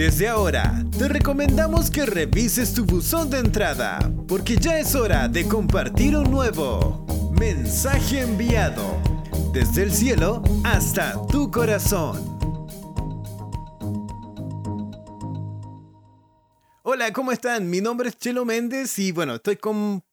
Desde ahora, te recomendamos que revises tu buzón de entrada, porque ya es hora de compartir un nuevo mensaje enviado desde el cielo hasta tu corazón. Hola, ¿cómo están? Mi nombre es Chelo Méndez y bueno, estoy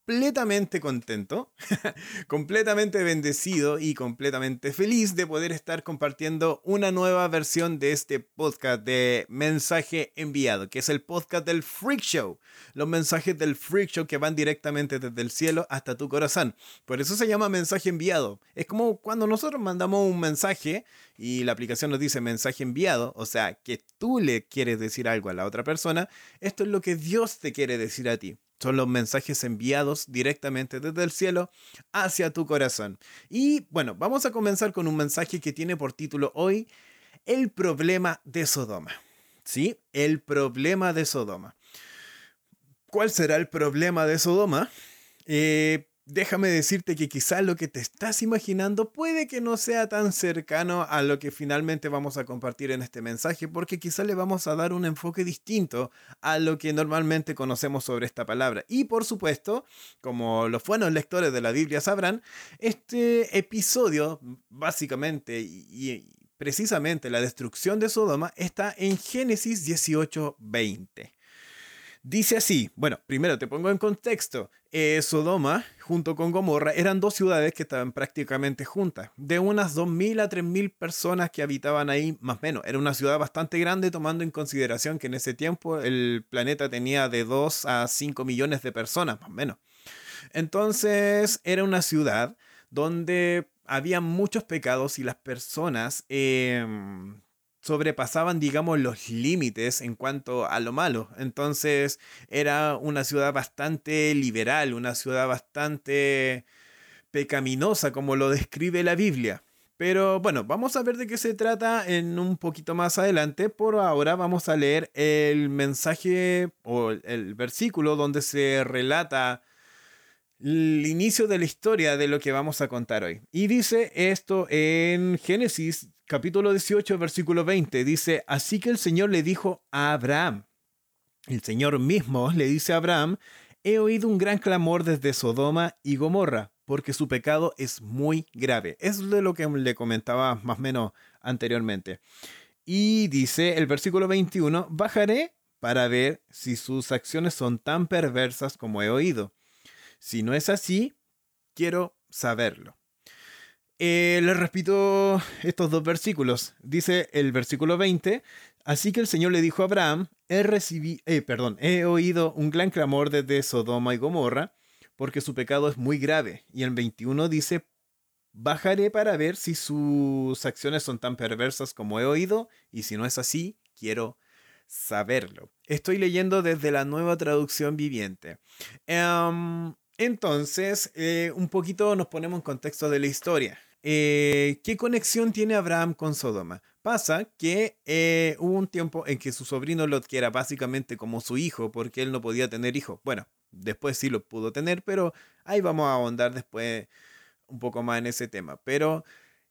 completamente contento, completamente bendecido y completamente feliz de poder estar compartiendo una nueva versión de este podcast de Mensaje Enviado, que es el podcast del Freak Show. Los mensajes del Freak Show que van directamente desde el cielo hasta tu corazón. Por eso se llama Mensaje Enviado. Es como cuando nosotros mandamos un mensaje y la aplicación nos dice mensaje enviado, o sea, que tú le quieres decir algo a la otra persona, esto es lo que Dios te quiere decir a ti. Son los mensajes enviados directamente desde el cielo hacia tu corazón. Y bueno, vamos a comenzar con un mensaje que tiene por título hoy El problema de Sodoma. ¿Sí? El problema de Sodoma. ¿Cuál será el problema de Sodoma? Eh, déjame decirte que quizás lo que te estás imaginando puede que no sea tan cercano a lo que finalmente vamos a compartir en este mensaje, porque quizás le vamos a dar un enfoque distinto a lo que normalmente conocemos sobre esta palabra. Y por supuesto, como los buenos lectores de la Biblia sabrán, este episodio básicamente y, precisamente la destrucción de Sodoma está en Génesis 18:20. Dice así, bueno, primero te pongo en contexto, eh, Sodoma junto con Gomorra eran dos ciudades que estaban prácticamente juntas, de unas 2.000 a 3.000 personas que habitaban ahí, más o menos. Era una ciudad bastante grande tomando en consideración que en ese tiempo el planeta tenía de 2 a 5 millones de personas, más o menos. Entonces era una ciudad donde había muchos pecados y las personas... Em, sobrepasaban, digamos, los límites en cuanto a lo malo. Entonces era una ciudad bastante liberal, una ciudad bastante pecaminosa, como lo describe la Biblia. Pero bueno, vamos a ver de qué se trata en un poquito más adelante. Por ahora vamos a leer el mensaje o el versículo donde se relata el inicio de la historia de lo que vamos a contar hoy. Y dice esto en Génesis capítulo 18, versículo 20. Dice, así que el Señor le dijo a Abraham, el Señor mismo le dice a Abraham, he oído un gran clamor desde Sodoma y Gomorra, porque su pecado es muy grave. Es de lo que le comentaba más o menos anteriormente. Y dice el versículo 21, bajaré para ver si sus acciones son tan perversas como he oído. Si no es así, quiero saberlo. Eh, les repito estos dos versículos. Dice el versículo 20, así que el Señor le dijo a Abraham, he, recibí, eh, perdón, he oído un gran clamor desde Sodoma y Gomorra, porque su pecado es muy grave. Y el 21 dice, bajaré para ver si sus acciones son tan perversas como he oído, y si no es así, quiero saberlo. Estoy leyendo desde la nueva traducción viviente. Em, entonces, eh, un poquito nos ponemos en contexto de la historia. Eh, ¿Qué conexión tiene Abraham con Sodoma? Pasa que eh, hubo un tiempo en que su sobrino Lot, que era básicamente como su hijo, porque él no podía tener hijos. Bueno, después sí lo pudo tener, pero ahí vamos a ahondar después un poco más en ese tema. Pero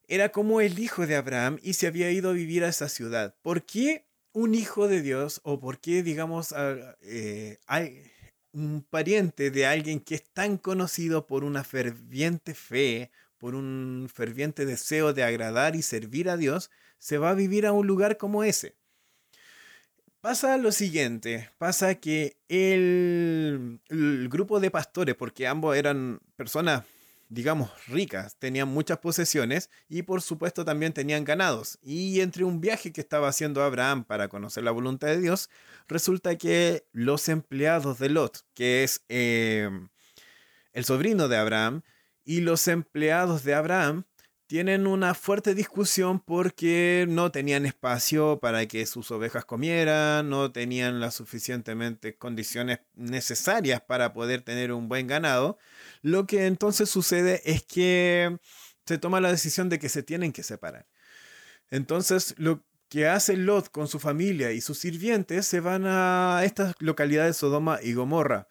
era como el hijo de Abraham y se había ido a vivir a esa ciudad. ¿Por qué un hijo de Dios o por qué, digamos, hay un pariente de alguien que es tan conocido por una ferviente fe, por un ferviente deseo de agradar y servir a Dios, se va a vivir a un lugar como ese. Pasa lo siguiente, pasa que el, el grupo de pastores, porque ambos eran personas digamos, ricas, tenían muchas posesiones y por supuesto también tenían ganados. Y entre un viaje que estaba haciendo Abraham para conocer la voluntad de Dios, resulta que los empleados de Lot, que es em, el sobrino de Abraham, y los empleados de Abraham tienen una fuerte discusión porque no tenían espacio para que sus ovejas comieran, no tenían las suficientemente condiciones necesarias para poder tener un buen ganado. Lo que entonces sucede es que se toma la decisión de que se tienen que separar. Entonces, lo que hace Lot con su familia y sus sirvientes se van a estas localidades Sodoma y Gomorra,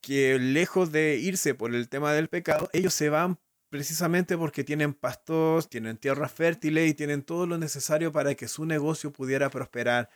que lejos de irse por el tema del pecado, ellos se van precisamente porque tienen pastos, tienen tierras fértiles y tienen todo lo necesario para que su negocio pudiera prosperar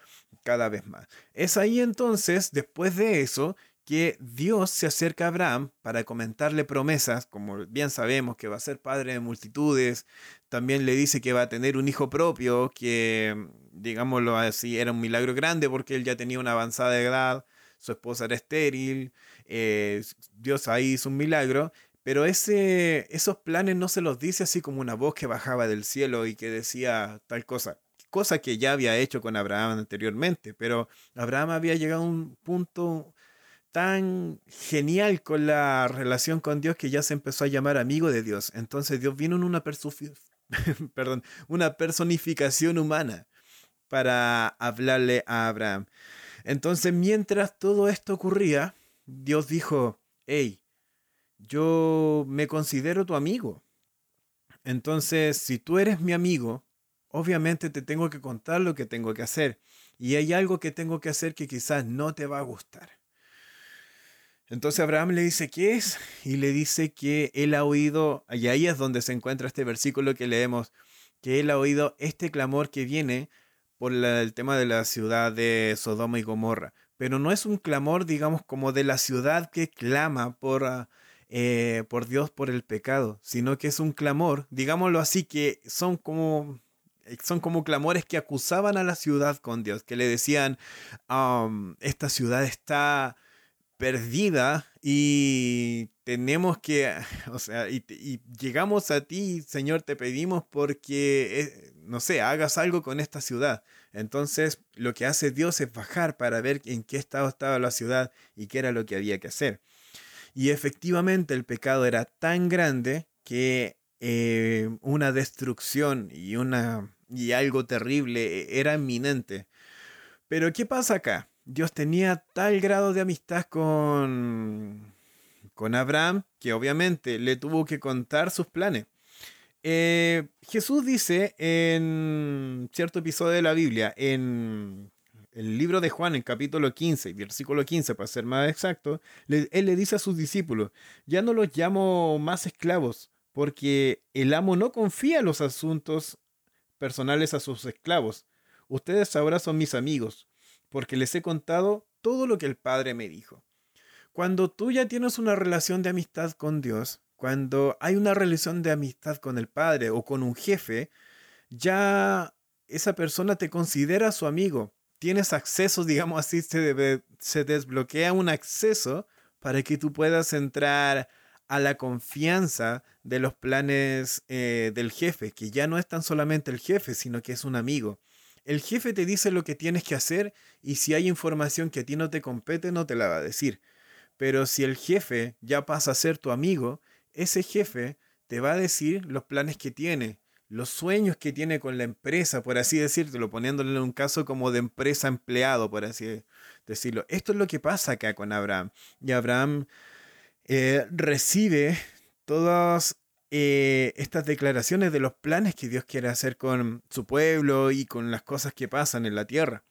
cada vez más. Es ahí entonces, después de eso, que Dios se acerca a Abraham para comentarle promesas, como bien sabemos que va a ser padre de multitudes, también le dice que va a tener un hijo propio, que digámoslo así, era un milagro grande porque él ya tenía una avanzada edad, su esposa era estéril, eh, Dios ahí hizo un milagro, pero ese, esos planes no se los dice así como una voz que bajaba del cielo y que decía tal cosa, cosa que ya había hecho con Abraham anteriormente, pero Abraham había llegado a un punto tan genial con la relación con Dios que ya se empezó a llamar amigo de Dios. Entonces Dios vino en una, perdón, una personificación humana para hablarle a Abraham. Entonces mientras todo esto ocurría, Dios dijo, hey, yo me considero tu amigo. Entonces, si tú eres mi amigo, obviamente te tengo que contar lo que tengo que hacer. Y hay algo que tengo que hacer que quizás no te va a gustar. Entonces Abraham le dice, ¿qué es? Y le dice que él ha oído, y ahí es donde se encuentra este versículo que leemos, que él ha oído este clamor que viene por el tema de la ciudad de Sodoma y Gomorra. Pero no es un clamor, digamos, como de la ciudad que clama por, ah, eh, por Dios por el pecado, sino que es un clamor, digámoslo así, que son como son como clamores que acusaban a la ciudad con Dios, que le decían, esta ciudad está perdida y tenemos que, o sea, y, llegamos a ti, Señor, te pedimos porque, eh, no sé, hagas algo con esta ciudad. Entonces, lo que hace Dios es bajar para ver en qué estado estaba la ciudad y qué era lo que había que hacer. Y efectivamente el pecado era tan grande que eh, una destrucción y, una, y algo terrible eh, era inminente. Pero ¿qué pasa acá? Dios tenía tal grado de amistad con, con Abraham que obviamente le tuvo que contar sus planes. Eh, Jesús dice en cierto episodio de la Biblia, en el libro de Juan, en capítulo 15, versículo 15, para ser más exacto, él le dice a sus discípulos, ya no los llamo más esclavos, porque el amo no confía los asuntos personales a sus esclavos. Ustedes ahora son mis amigos porque les he contado todo lo que el Padre me dijo. Cuando tú ya tienes una relación de amistad con Dios, cuando hay una relación de amistad con el Padre o con un jefe, ya esa persona te considera su amigo. Tienes acceso, digamos así, se, se desbloquea un acceso para que tú puedas entrar a la confianza de los planes eh, del jefe, que ya no es tan solamente el jefe, sino que es un amigo. El jefe te dice lo que tienes que hacer y si hay información que a ti no te compete, no te la va a decir. Pero si el jefe ya pasa a ser tu amigo, ese jefe te va a decir los planes que tiene, los sueños que tiene con la empresa, por así decirlo, poniéndole en un caso como de empresa empleado, por así decirlo. Esto es lo que pasa acá con Abraham. Y Abraham eh, recibe todas eh, estas declaraciones de los planes que Dios quiere hacer con su pueblo y con las cosas que pasan en la tierra.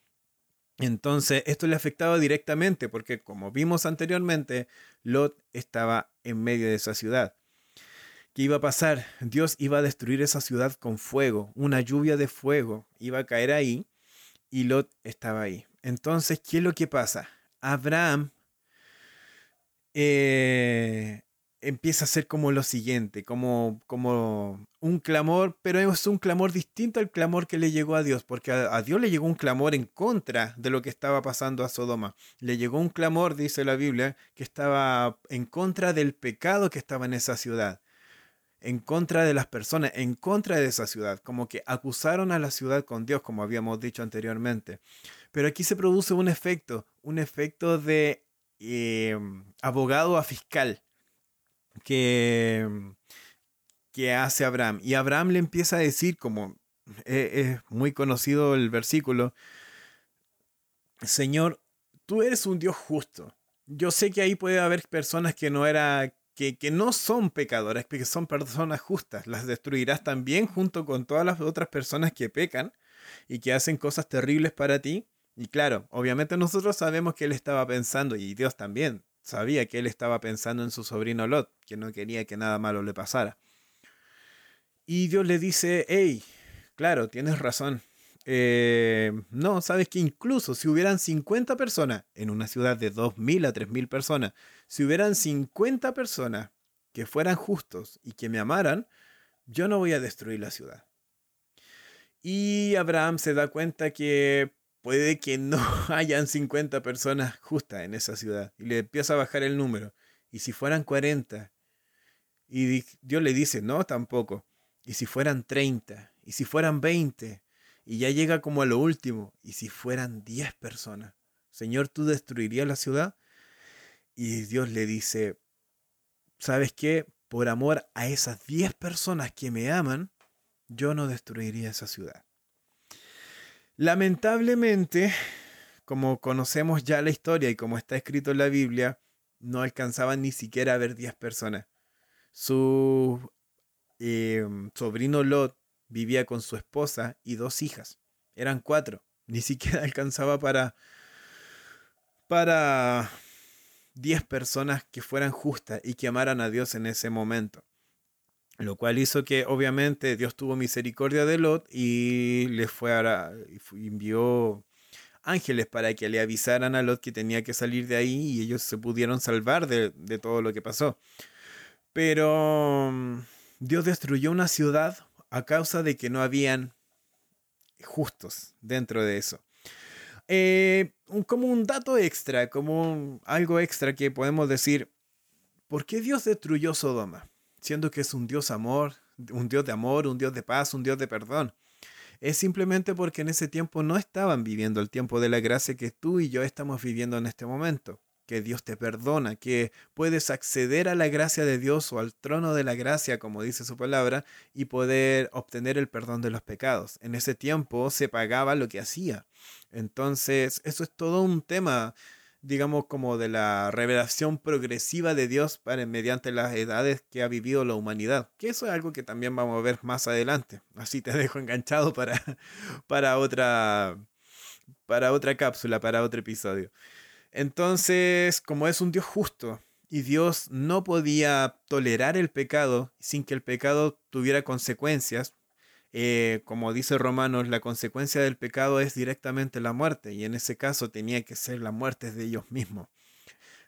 Entonces, esto le afectaba directamente porque, como vimos anteriormente, Lot estaba en medio de esa ciudad. ¿Qué iba a pasar? Dios iba a destruir esa ciudad con fuego, una lluvia de fuego iba a caer ahí y Lot estaba ahí. Entonces, ¿qué es lo que pasa? Abraham eh, empieza a ser como lo siguiente, como, como un clamor, pero es un clamor distinto al clamor que le llegó a Dios, porque a, Dios le llegó un clamor en contra de lo que estaba pasando a Sodoma. Le llegó un clamor, dice la Biblia, que estaba en contra del pecado que estaba en esa ciudad, en contra de las personas, en contra de esa ciudad, como que acusaron a la ciudad con Dios, como habíamos dicho anteriormente. Pero aquí se produce un efecto, un efecto de eh, abogado a fiscal que, que hace Abraham. Y Abraham le empieza a decir, como e, es, muy conocido el versículo, Señor, tú eres un Dios justo. Yo sé que ahí puede haber personas que no era que, no son pecadoras, que son personas justas. Las destruirás también junto con todas las otras personas que pecan y que hacen cosas terribles para ti. Y claro, obviamente nosotros sabemos que él estaba pensando, y Dios también, sabía que él estaba pensando en su sobrino Lot, que no quería que nada malo le pasara. Y Dios le dice, hey, claro, tienes razón. Eh, no, sabes que incluso si hubieran 50 personas en una ciudad de 2.000 a 3.000 personas, si hubieran 50 personas que fueran justos y que me amaran, yo no voy a destruir la ciudad. Y Abraham se da cuenta que puede que no hayan 50 personas justas en esa ciudad. Y le empieza a bajar el número. Y si fueran 40. Y Dios le dice, no, tampoco. Y si fueran 30. Y si fueran 20. Y ya llega como a lo último. Y si fueran 10 personas. Señor, ¿tú destruirías la ciudad? Y Dios le dice, ¿sabes qué? Por amor a esas 10 personas que me aman, yo no destruiría esa ciudad. Lamentablemente, como conocemos ya la historia y como está escrito en la Biblia, no alcanzaban ni siquiera a ver 10 personas. Su em, sobrino Lot vivía con su esposa y dos hijas. Eran cuatro. Ni siquiera alcanzaba para para 10 personas que fueran justas y que amaran a Dios en ese momento. Lo cual hizo que obviamente Dios tuvo misericordia de Lot y le fue a, envió ángeles para que le avisaran a Lot que tenía que salir de ahí y ellos se pudieron salvar de, de todo lo que pasó. Pero mm, Dios destruyó una ciudad a causa de que no habían justos dentro de eso. Eh, como un dato extra, como algo extra que podemos decir, ¿por qué Dios destruyó Sodoma? Siendo que es un Dios amor, un Dios de amor, un Dios de paz, un Dios de perdón. Es simplemente porque en ese tiempo no estaban viviendo el tiempo de la gracia que tú y yo estamos viviendo en este momento que Dios te perdona, que puedes acceder a la gracia de Dios o al trono de la gracia, como dice su palabra, y poder obtener el perdón de los pecados. En ese tiempo se pagaba lo que hacía. Entonces, eso es todo un tema, digamos, como de la revelación progresiva de Dios para, mediante las edades que ha vivido la humanidad. Que eso es algo que también vamos a ver más adelante. Así te dejo enganchado para, para otra para otra cápsula, para otro episodio. Entonces, como es un Dios justo y Dios no podía tolerar el pecado sin que el pecado tuviera consecuencias, eh, como dice Romanos, la consecuencia del pecado es directamente la muerte y en ese caso tenía que ser la muerte de ellos mismos.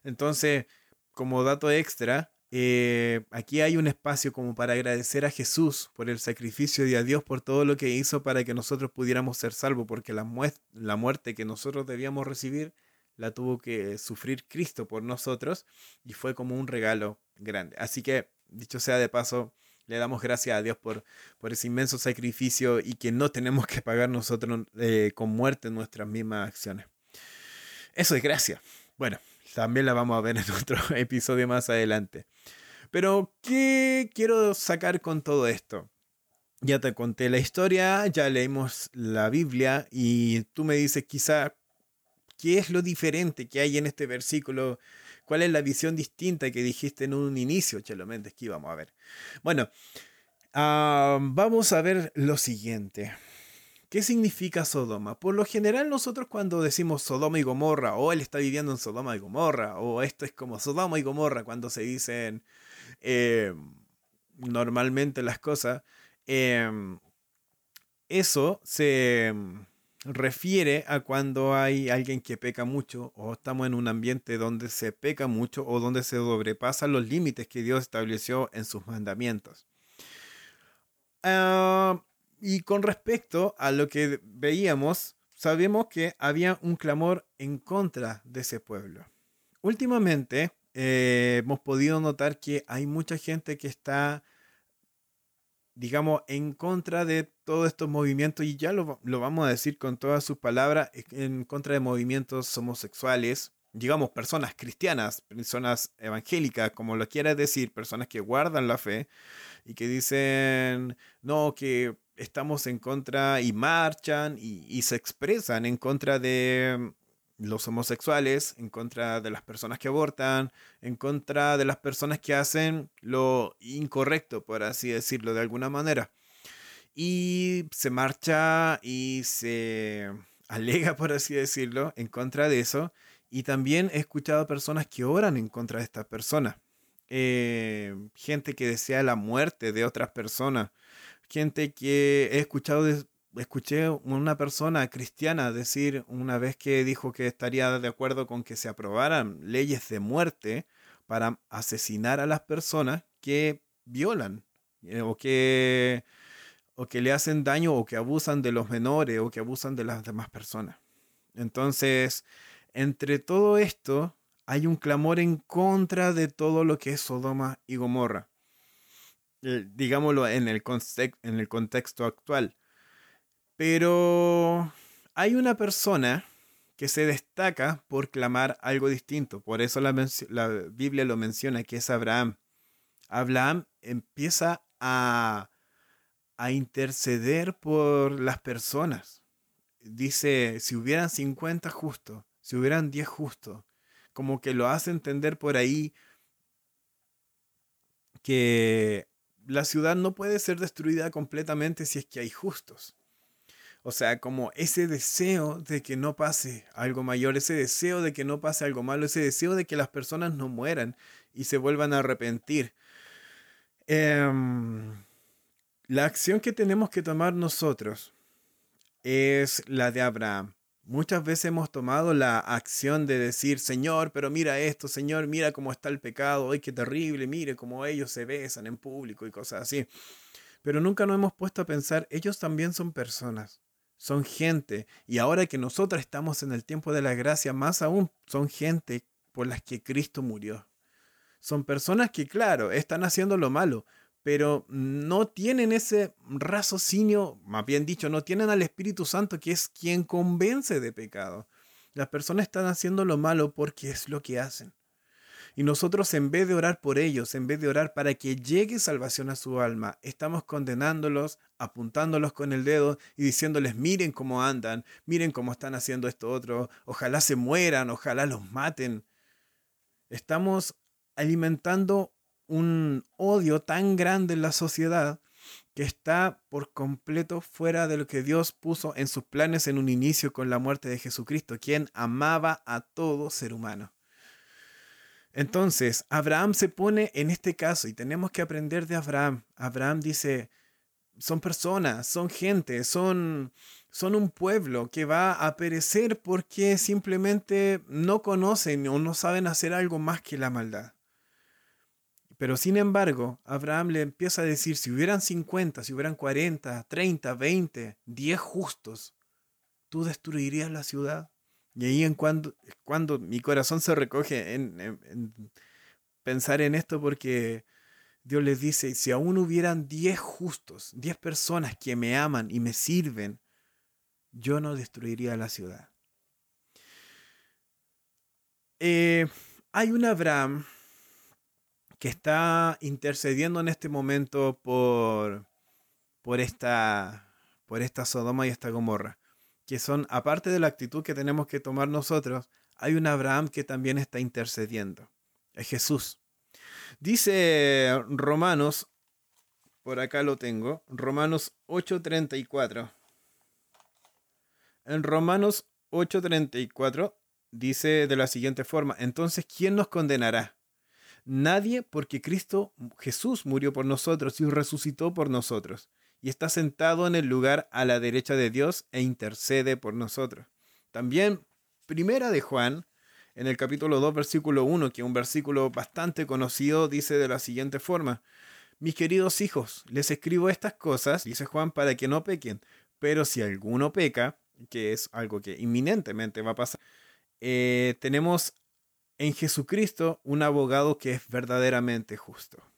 Entonces, como dato extra, eh, aquí hay un espacio como para agradecer a Jesús por el sacrificio y a Dios por todo lo que hizo para que nosotros pudiéramos ser salvos, porque la, la muerte que nosotros debíamos recibir la tuvo que sufrir Cristo por nosotros y fue como un regalo grande. Así que, dicho sea de paso, le damos gracias a Dios por, por ese inmenso sacrificio y que no tenemos que pagar nosotros eh, con muerte nuestras mismas acciones. Eso es gracia. Bueno, también la vamos a ver en otro episodio más adelante. Pero, ¿qué quiero sacar con todo esto? Ya te conté la historia, ya leímos la Biblia y tú me dices quizá ¿Qué es lo diferente que hay en este versículo? ¿Cuál es la visión distinta que dijiste en un inicio, Chelo Méndez? Que íbamos a ver. Bueno, ah, vamos a ver lo siguiente. ¿Qué significa Sodoma? Por lo general nosotros cuando decimos Sodoma y Gomorra, o él está viviendo en Sodoma y Gomorra, o esto es como Sodoma y Gomorra cuando se dicen eh, normalmente las cosas, eh, eso se refiere a cuando hay alguien que peca mucho o estamos en un ambiente donde se peca mucho o donde se sobrepasan los límites que Dios estableció en sus mandamientos. Ah, y con respecto a lo que veíamos, sabemos que había un clamor en contra de ese pueblo. Últimamente eh, hemos podido notar que hay mucha gente que está digamos, en contra de todos estos movimientos, y ya lo, vamos a decir con todas sus palabras, en contra de movimientos homosexuales, digamos, personas cristianas, personas evangélicas, como lo quieras decir, personas que guardan la fe y que dicen, no, que estamos en contra y marchan y se expresan en contra de los homosexuales, en contra de las personas que abortan, en contra de las personas que hacen lo incorrecto, por así decirlo de alguna manera. Y se marcha y se alega, por así decirlo, en contra de eso. Y también he escuchado personas que oran en contra de estas personas. Eh, gente que desea la muerte de otras personas. gente que he escuchado, escuché una persona cristiana decir una vez que dijo que estaría de acuerdo con que se aprobaran leyes de muerte para asesinar a las personas que violan eh, o que o que le hacen daño o que abusan de los menores o que abusan de las demás personas. Entonces, entre todo esto, hay un clamor en contra de todo lo que es Sodoma y Gomorra. Eh, digámoslo en el, en el contexto actual. Pero hay una persona que se destaca por clamar algo distinto. Por eso la, Biblia lo menciona, que es Abraham. Abraham empieza a, a interceder por las personas. Dice, si hubieran 50 justos, si hubieran 10 justos, como que lo hace entender por ahí que la ciudad no puede ser destruida completamente si es que hay justos. O sea, como ese deseo de que no pase algo mayor, ese deseo de que no pase algo malo, ese deseo de que las personas no mueran y se vuelvan a arrepentir. Em, la acción que tenemos que tomar nosotros es la de Abraham. Muchas veces hemos tomado la acción de decir, Señor, pero mira esto, Señor, mira cómo está el pecado, ay, qué terrible, mire cómo ellos se besan en público y cosas así. Pero nunca nos hemos puesto a pensar, ellos también son personas, son gente, y ahora que nosotros estamos en el tiempo de la gracia, más aún son gente por las que Cristo murió. Son personas que, claro, están haciendo lo malo, pero no tienen ese raciocinio, más bien dicho, no tienen al Espíritu Santo que es quien convence de pecado. Las personas están haciendo lo malo porque es lo que hacen. Y nosotros en vez de orar por ellos, en vez de orar para que llegue salvación a su alma, estamos condenándolos, apuntándolos con el dedo y diciéndoles, miren cómo andan, miren cómo están haciendo esto otro, ojalá se mueran, ojalá los maten. Estamos alimentando un odio tan grande en la sociedad que está por completo fuera de lo que Dios puso en sus planes en un inicio con la muerte de Jesucristo, quien amaba a todo ser humano. Entonces, Abraham se pone en este caso y tenemos que aprender de Abraham. Abraham dice, son personas, son gente, son, son un pueblo que va a perecer porque simplemente no conocen o no saben hacer algo más que la maldad. Pero sin embargo, Abraham le empieza a decir, si hubieran 50, si hubieran 40, 30, 20, 10 justos, ¿tú destruirías la ciudad? Y ahí en cuando, cuando mi corazón se recoge en, pensar en esto porque Dios les dice, si aún hubieran 10 justos, 10 personas que me aman y me sirven, yo no destruiría la ciudad. Eh, hay un Abraham que está intercediendo en este momento por, por, esta, por esta Sodoma y esta Gomorra, que son, aparte de la actitud que tenemos que tomar nosotros, hay un Abraham que también está intercediendo, es Jesús. Dice Romanos, por acá lo tengo, Romanos 8:34. En Romanos 8:34 dice de la siguiente forma, entonces, ¿quién nos condenará? Nadie porque Cristo Jesús murió por nosotros y resucitó por nosotros y está sentado en el lugar a la derecha de Dios e intercede por nosotros. También Primera de Juan, en el capítulo 2, versículo 1, que es un versículo bastante conocido, dice de la siguiente forma, mis queridos hijos, les escribo estas cosas, dice Juan, para que no pequen, pero si alguno peca, que es algo que inminentemente va a pasar, eh, tenemos en Jesucristo un abogado que es verdaderamente justo.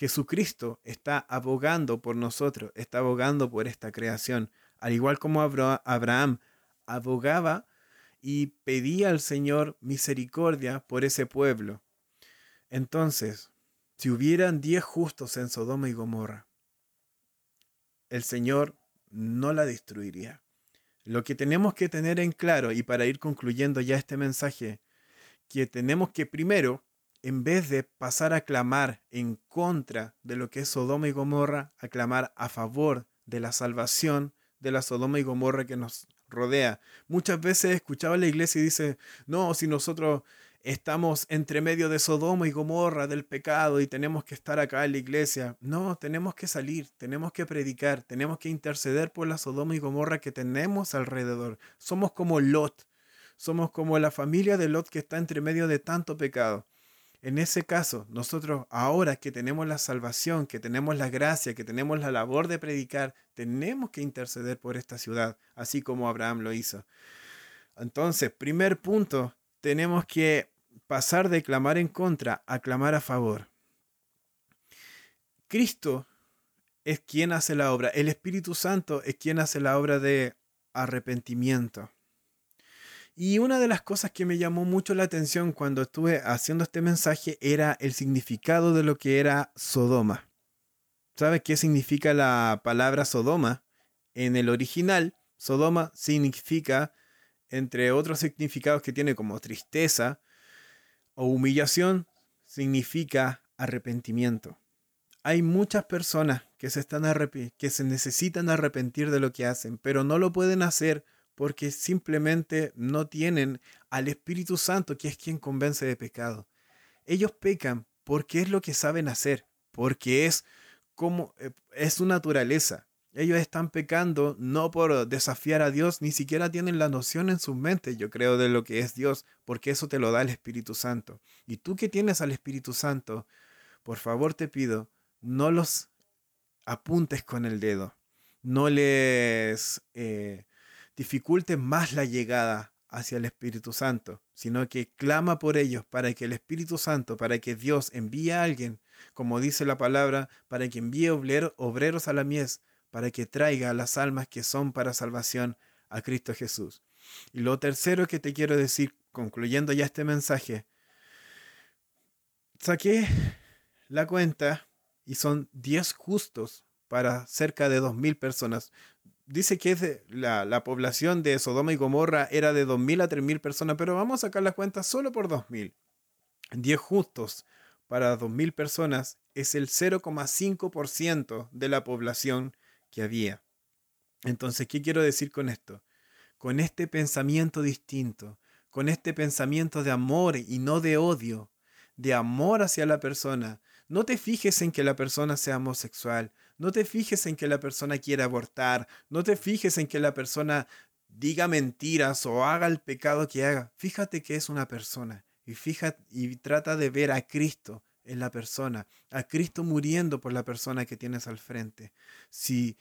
Jesucristo está abogando por nosotros, está abogando por esta creación, al igual como Abraham abogaba y pedía al Señor misericordia por ese pueblo. Entonces, si hubieran diez justos en Sodoma y Gomorra, el Señor no la destruiría. Lo que tenemos que tener en claro, y para ir concluyendo ya este mensaje, que tenemos que primero, en vez de pasar a clamar en contra de lo que es Sodoma y Gomorra, aclamar a favor de la salvación de la Sodoma y Gomorra que nos rodea. Muchas veces he escuchado a la iglesia y dice, no, si nosotros estamos entre medio de Sodoma y Gomorra, del pecado, y tenemos que estar acá en la iglesia. No, tenemos que salir, tenemos que predicar, tenemos que interceder por la Sodoma y Gomorra que tenemos alrededor. Somos como Lot, somos como la familia de Lot que está entre medio de tanto pecado. En ese caso, nosotros ahora que tenemos la salvación, que tenemos la gracia, que tenemos la labor de predicar, tenemos que interceder por esta ciudad, así como Abraham lo hizo. Entonces, primer punto, tenemos que pasar de clamar en contra a clamar a favor. Cristo es quien hace la obra, el Espíritu Santo es quien hace la obra de arrepentimiento. Y una de las cosas que me llamó mucho la atención cuando estuve haciendo este mensaje era el significado de lo que era Sodoma. ¿Sabes qué significa la palabra Sodoma? En el original, Sodoma significa entre otros significados que tiene como tristeza o humillación, significa arrepentimiento. Hay muchas personas que se, están que se necesitan arrepentir de lo que hacen, pero no lo pueden hacer porque simplemente no tienen al Espíritu Santo, que es quien convence de pecado. Ellos pecan porque es lo que saben hacer, porque es como eh, es su naturaleza. Ellos están pecando no por desafiar a Dios, ni siquiera tienen la noción en sus mentes, yo creo, de lo que es Dios, porque eso te lo da el Espíritu Santo. Y tú que tienes al Espíritu Santo, por favor te pido, no los apuntes con el dedo, no les eh, dificultes más la llegada hacia el Espíritu Santo, sino que clama por ellos para que el Espíritu Santo, para que Dios envíe a alguien, como dice la palabra, para que envíe obreros a la mies, para que traiga las almas que son para salvación a Cristo Jesús. Y lo tercero que te quiero decir, concluyendo ya este mensaje, saqué la cuenta y son 10 justos para cerca de 2.000 personas. Dice que la, la, población de Sodoma y Gomorra era de 2.000 a 3.000 personas, pero vamos a sacar la cuenta solo por 2.000. 10 justos para 2.000 personas es el 0,5% de la población que había. Entonces, ¿qué quiero decir con esto? Con este pensamiento distinto, con este pensamiento de amor y no de odio, de amor hacia la persona. No te fijes en que la persona sea homosexual, no te fijes en que la persona quiera abortar, no te fijes en que la persona diga mentiras o haga el pecado que haga. Fíjate que es una persona y y trata de ver a Cristo en la persona, a Cristo muriendo por la persona que tienes al frente. Si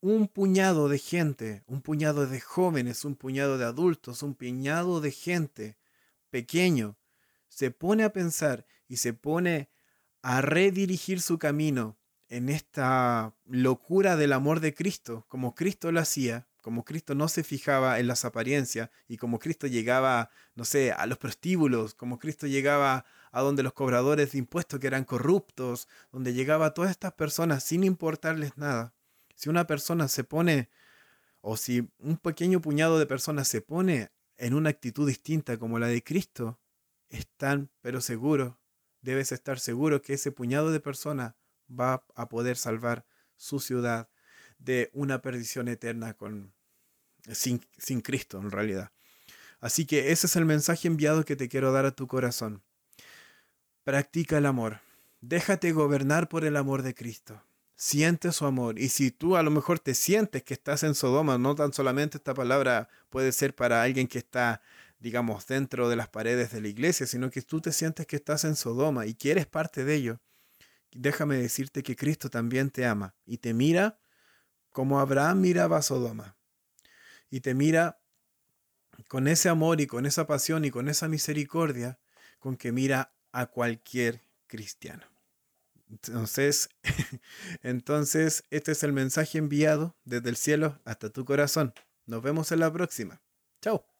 un puñado de gente, un puñado de jóvenes, un puñado de adultos, un puñado de gente pequeño, se pone a pensar y se pone a redirigir su camino en esta locura del amor de Cristo, como Cristo lo hacía, como Cristo no se fijaba en las apariencias y como Cristo llegaba, no sé, a los prostíbulos, como Cristo llegaba a donde los cobradores de impuestos que eran corruptos, donde llegaba a todas estas personas sin importarles nada. Si una persona se pone, o si un pequeño puñado de personas se pone en una actitud distinta como la de Cristo, están, pero seguro, debes estar seguro que ese puñado de personas va a poder salvar su ciudad de una perdición eterna con, sin, sin Cristo en realidad. Así que ese es el mensaje enviado que te quiero dar a tu corazón. Practica el amor. Déjate gobernar por el amor de Cristo. Siente su amor. Y si tú a lo mejor te sientes que estás en Sodoma, no tan solamente esta palabra puede ser para alguien que está, digamos, dentro de las paredes de la iglesia, sino que tú te sientes que estás en Sodoma y que eres parte de ello, déjame decirte que Cristo también te ama y te mira como Abraham miraba a Sodoma. Y te mira con ese amor y con esa pasión y con esa misericordia con que mira a cualquier cristiano. Entonces, entonces, este es el mensaje enviado desde el cielo hasta tu corazón. Nos vemos en la próxima. Chao.